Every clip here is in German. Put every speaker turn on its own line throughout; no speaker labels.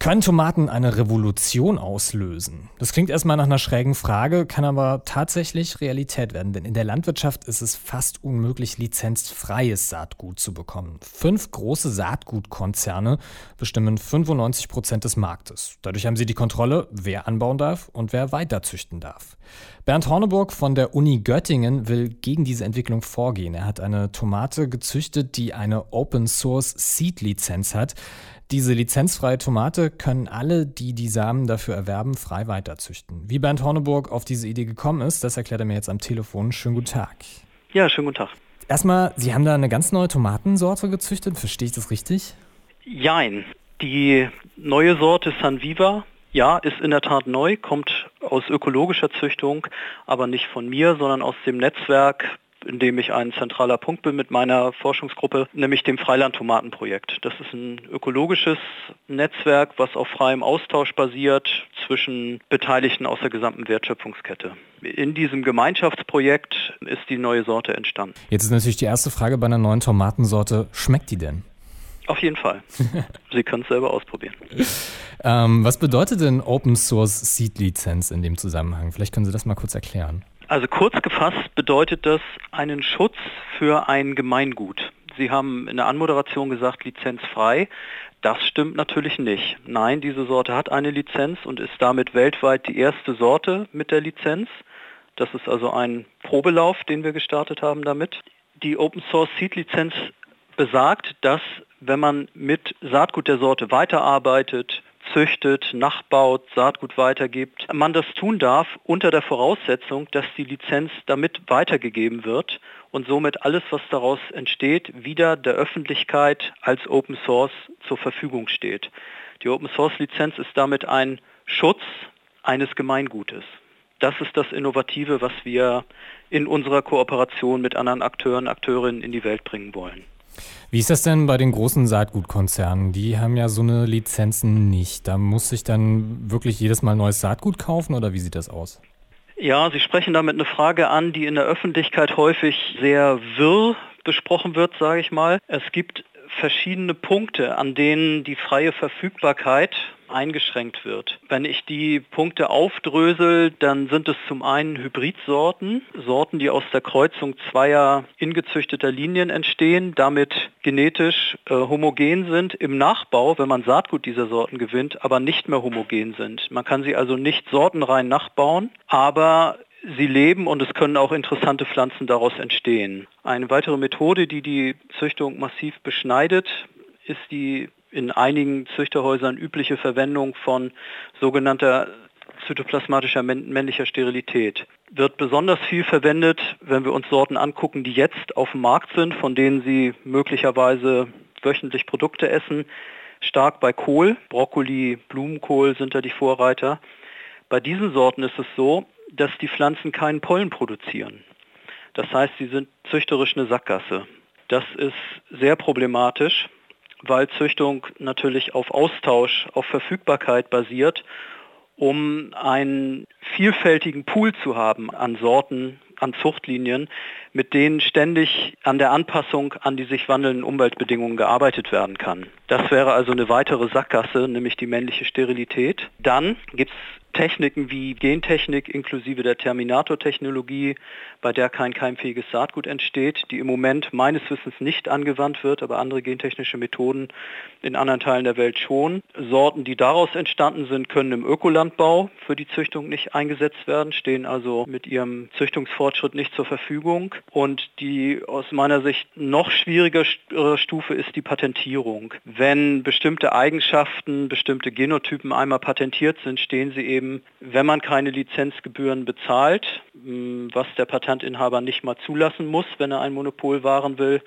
Können Tomaten eine Revolution auslösen? Das klingt erstmal nach einer schrägen Frage, kann aber tatsächlich Realität werden, denn in der Landwirtschaft ist es fast unmöglich, lizenzfreies Saatgut zu bekommen. Fünf große Saatgutkonzerne bestimmen 95 Prozent des Marktes. Dadurch haben sie die Kontrolle, wer anbauen darf und wer weiterzüchten darf. Bernd Horneburg von der Uni Göttingen will gegen diese Entwicklung vorgehen. Er hat eine Tomate gezüchtet, die eine Open Source Seed Lizenz hat. Diese lizenzfreie Tomate können alle, die die Samen dafür erwerben, frei weiterzüchten. Wie Bernd Horneburg auf diese Idee gekommen ist, das erklärt er mir jetzt am Telefon. Schönen guten Tag.
Ja, schönen guten Tag.
Erstmal, Sie haben da eine ganz neue Tomatensorte gezüchtet, verstehe ich das richtig?
Jein. Die neue Sorte San Viva, ja, ist in der Tat neu, kommt aus ökologischer Züchtung, aber nicht von mir, sondern aus dem Netzwerk in dem ich ein zentraler Punkt bin mit meiner Forschungsgruppe, nämlich dem Freiland-Tomatenprojekt. Das ist ein ökologisches Netzwerk, was auf freiem Austausch basiert zwischen Beteiligten aus der gesamten Wertschöpfungskette. In diesem Gemeinschaftsprojekt ist die neue Sorte entstanden.
Jetzt ist natürlich die erste Frage bei einer neuen Tomatensorte, schmeckt die denn?
Auf jeden Fall. Sie können es selber ausprobieren.
ähm, was bedeutet denn Open Source Seed Lizenz in dem Zusammenhang? Vielleicht können Sie das mal kurz erklären.
Also kurz gefasst bedeutet das einen Schutz für ein Gemeingut. Sie haben in der Anmoderation gesagt, lizenzfrei. Das stimmt natürlich nicht. Nein, diese Sorte hat eine Lizenz und ist damit weltweit die erste Sorte mit der Lizenz. Das ist also ein Probelauf, den wir gestartet haben damit. Die Open Source Seed Lizenz besagt, dass wenn man mit Saatgut der Sorte weiterarbeitet, züchtet, nachbaut, Saatgut weitergibt, man das tun darf unter der Voraussetzung, dass die Lizenz damit weitergegeben wird und somit alles, was daraus entsteht, wieder der Öffentlichkeit als Open Source zur Verfügung steht. Die Open Source Lizenz ist damit ein Schutz eines Gemeingutes. Das ist das Innovative, was wir in unserer Kooperation mit anderen Akteuren, Akteurinnen in die Welt bringen wollen.
Wie ist das denn bei den großen Saatgutkonzernen? Die haben ja so eine Lizenzen nicht. Da muss ich dann wirklich jedes Mal neues Saatgut kaufen oder wie sieht das aus?
Ja, Sie sprechen damit eine Frage an, die in der Öffentlichkeit häufig sehr wirr besprochen wird, sage ich mal. Es gibt verschiedene Punkte, an denen die freie Verfügbarkeit eingeschränkt wird. Wenn ich die Punkte aufdrösel, dann sind es zum einen Hybridsorten, Sorten, die aus der Kreuzung zweier ingezüchteter Linien entstehen, damit genetisch äh, homogen sind im Nachbau, wenn man Saatgut dieser Sorten gewinnt, aber nicht mehr homogen sind. Man kann sie also nicht sortenrein nachbauen, aber Sie leben und es können auch interessante Pflanzen daraus entstehen. Eine weitere Methode, die die Züchtung massiv beschneidet, ist die in einigen Züchterhäusern übliche Verwendung von sogenannter zytoplasmatischer männlicher Sterilität. Wird besonders viel verwendet, wenn wir uns Sorten angucken, die jetzt auf dem Markt sind, von denen Sie möglicherweise wöchentlich Produkte essen. Stark bei Kohl, Brokkoli, Blumenkohl sind da die Vorreiter. Bei diesen Sorten ist es so, dass die Pflanzen keinen Pollen produzieren. Das heißt, sie sind züchterisch eine Sackgasse. Das ist sehr problematisch, weil Züchtung natürlich auf Austausch, auf Verfügbarkeit basiert, um einen vielfältigen Pool zu haben an Sorten, an Zuchtlinien, mit denen ständig an der Anpassung an die sich wandelnden Umweltbedingungen gearbeitet werden kann. Das wäre also eine weitere Sackgasse, nämlich die männliche Sterilität. Dann gibt es Techniken wie Gentechnik inklusive der Terminator-Technologie, bei der kein keimfähiges Saatgut entsteht, die im Moment meines Wissens nicht angewandt wird, aber andere gentechnische Methoden in anderen Teilen der Welt schon. Sorten, die daraus entstanden sind, können im Ökolandbau für die Züchtung nicht eingesetzt werden, stehen also mit ihrem Züchtungsfortschritt nicht zur Verfügung. Und die aus meiner Sicht noch schwierigere Stufe ist die Patentierung. Wenn bestimmte Eigenschaften, bestimmte Genotypen einmal patentiert sind, stehen sie eben, wenn man keine Lizenzgebühren bezahlt, was der Patentinhaber nicht mal zulassen muss, wenn er ein Monopol wahren will,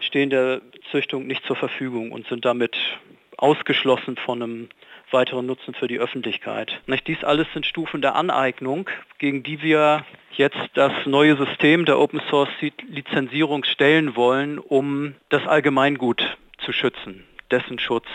stehen der Züchtung nicht zur Verfügung und sind damit ausgeschlossen von einem weiteren Nutzen für die Öffentlichkeit. Dies alles sind Stufen der Aneignung, gegen die wir jetzt das neue System der Open Source Lizenzierung stellen wollen, um das Allgemeingut zu schützen, dessen Schutz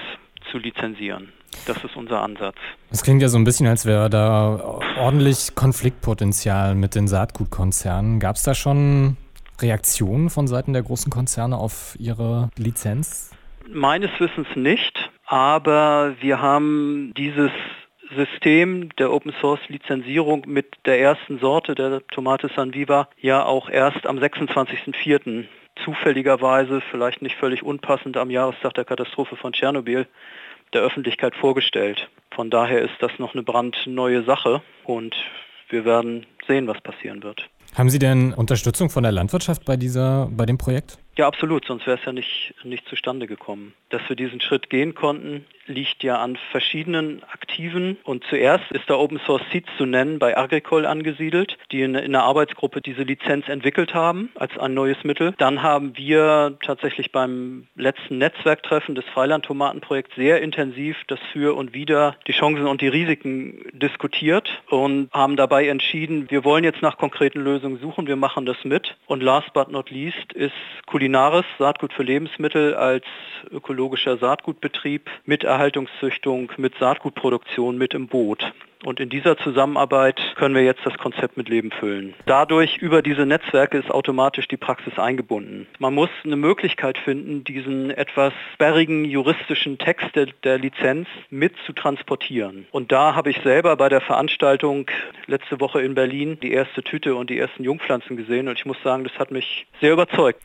zu lizenzieren. Das ist unser Ansatz.
Es klingt ja so ein bisschen, als wäre da ordentlich Konfliktpotenzial mit den Saatgutkonzernen. Gab es da schon Reaktionen von Seiten der großen Konzerne auf ihre Lizenz?
Meines Wissens nicht, aber wir haben dieses System der Open Source Lizenzierung mit der ersten Sorte der Tomate San Viva ja auch erst am 26.04. zufälligerweise, vielleicht nicht völlig unpassend am Jahrestag der Katastrophe von Tschernobyl, der Öffentlichkeit vorgestellt. Von daher ist das noch eine brandneue Sache und wir werden sehen, was passieren wird.
Haben Sie denn Unterstützung von der Landwirtschaft bei dieser, bei dem Projekt?
Ja, absolut, sonst wäre es ja nicht, nicht zustande gekommen. Dass wir diesen Schritt gehen konnten, liegt ja an verschiedenen Aktiven. Und zuerst ist da Open Source Seeds zu nennen bei Agricol angesiedelt, die in, in einer Arbeitsgruppe diese Lizenz entwickelt haben als ein neues Mittel. Dann haben wir tatsächlich beim letzten Netzwerktreffen des Freiland-Tomatenprojekts sehr intensiv das Für und Wider, die Chancen und die Risiken diskutiert und haben dabei entschieden, wir wollen jetzt nach konkreten Lösungen suchen, wir machen das mit. Und last but not least ist Kulinaris, Saatgut für Lebensmittel, als ökologischer Saatgutbetrieb mit Erhaltungszüchtung, mit Saatgutproduktion mit im Boot. Und in dieser Zusammenarbeit können wir jetzt das Konzept mit Leben füllen. Dadurch über diese Netzwerke ist automatisch die Praxis eingebunden. Man muss eine Möglichkeit finden, diesen etwas sperrigen juristischen Text der, der Lizenz mit zu transportieren. Und da habe ich selber bei der Veranstaltung letzte Woche in Berlin die erste Tüte und die ersten Jungpflanzen gesehen und ich muss sagen, das hat mich sehr überzeugt.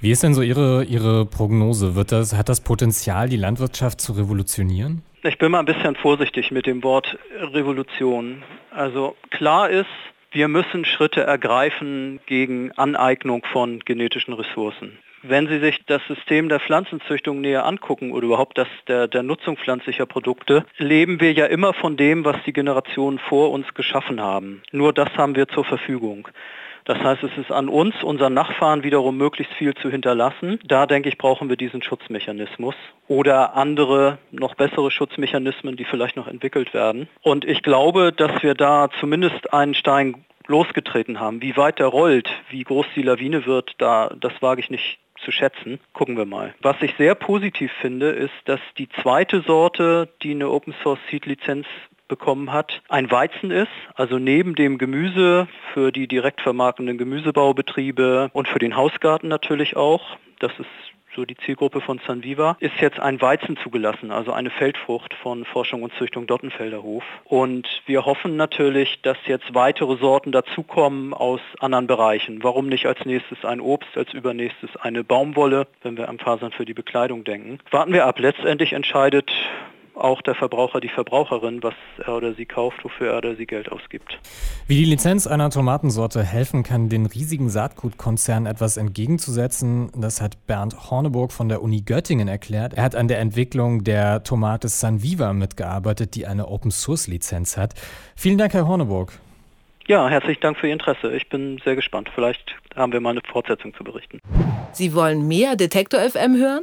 Wie ist denn so Ihre, Ihre Prognose? Wird das, hat das Potenzial, die Landwirtschaft zu revolutionieren?
Ich bin mal ein bisschen vorsichtig mit dem Wort Revolution. Also klar ist, wir müssen Schritte ergreifen gegen Aneignung von genetischen Ressourcen. Wenn Sie sich das System der Pflanzenzüchtung näher angucken oder überhaupt das der, der Nutzung pflanzlicher Produkte, leben wir ja immer von dem, was die Generationen vor uns geschaffen haben. Nur das haben wir zur Verfügung. Das heißt, es ist an uns, unseren Nachfahren wiederum möglichst viel zu hinterlassen. Da denke ich, brauchen wir diesen Schutzmechanismus oder andere, noch bessere Schutzmechanismen, die vielleicht noch entwickelt werden. Und ich glaube, dass wir da zumindest einen Stein losgetreten haben. Wie weit der rollt, wie groß die Lawine wird, da, das wage ich nicht zu schätzen. Gucken wir mal. Was ich sehr positiv finde, ist, dass die zweite Sorte, die eine Open Source Seed Lizenz bekommen hat, ein Weizen ist, also neben dem Gemüse für die direkt vermarktenden Gemüsebaubetriebe und für den Hausgarten natürlich auch. Das ist so die Zielgruppe von Sanviva, ist jetzt ein Weizen zugelassen, also eine Feldfrucht von Forschung und Züchtung Dottenfelder Hof. Und wir hoffen natürlich, dass jetzt weitere Sorten dazukommen aus anderen Bereichen. Warum nicht als nächstes ein Obst, als übernächstes eine Baumwolle, wenn wir an Fasern für die Bekleidung denken. Warten wir ab. Letztendlich entscheidet auch der Verbraucher, die Verbraucherin, was er oder sie kauft, wofür er oder sie Geld ausgibt.
Wie die Lizenz einer Tomatensorte helfen kann, den riesigen Saatgutkonzernen etwas entgegenzusetzen, das hat Bernd Horneburg von der Uni Göttingen erklärt. Er hat an der Entwicklung der Tomate Sanviva mitgearbeitet, die eine Open-Source-Lizenz hat. Vielen Dank, Herr Horneburg.
Ja, herzlichen Dank für Ihr Interesse. Ich bin sehr gespannt. Vielleicht haben wir mal eine Fortsetzung zu berichten.
Sie wollen mehr Detektor FM hören?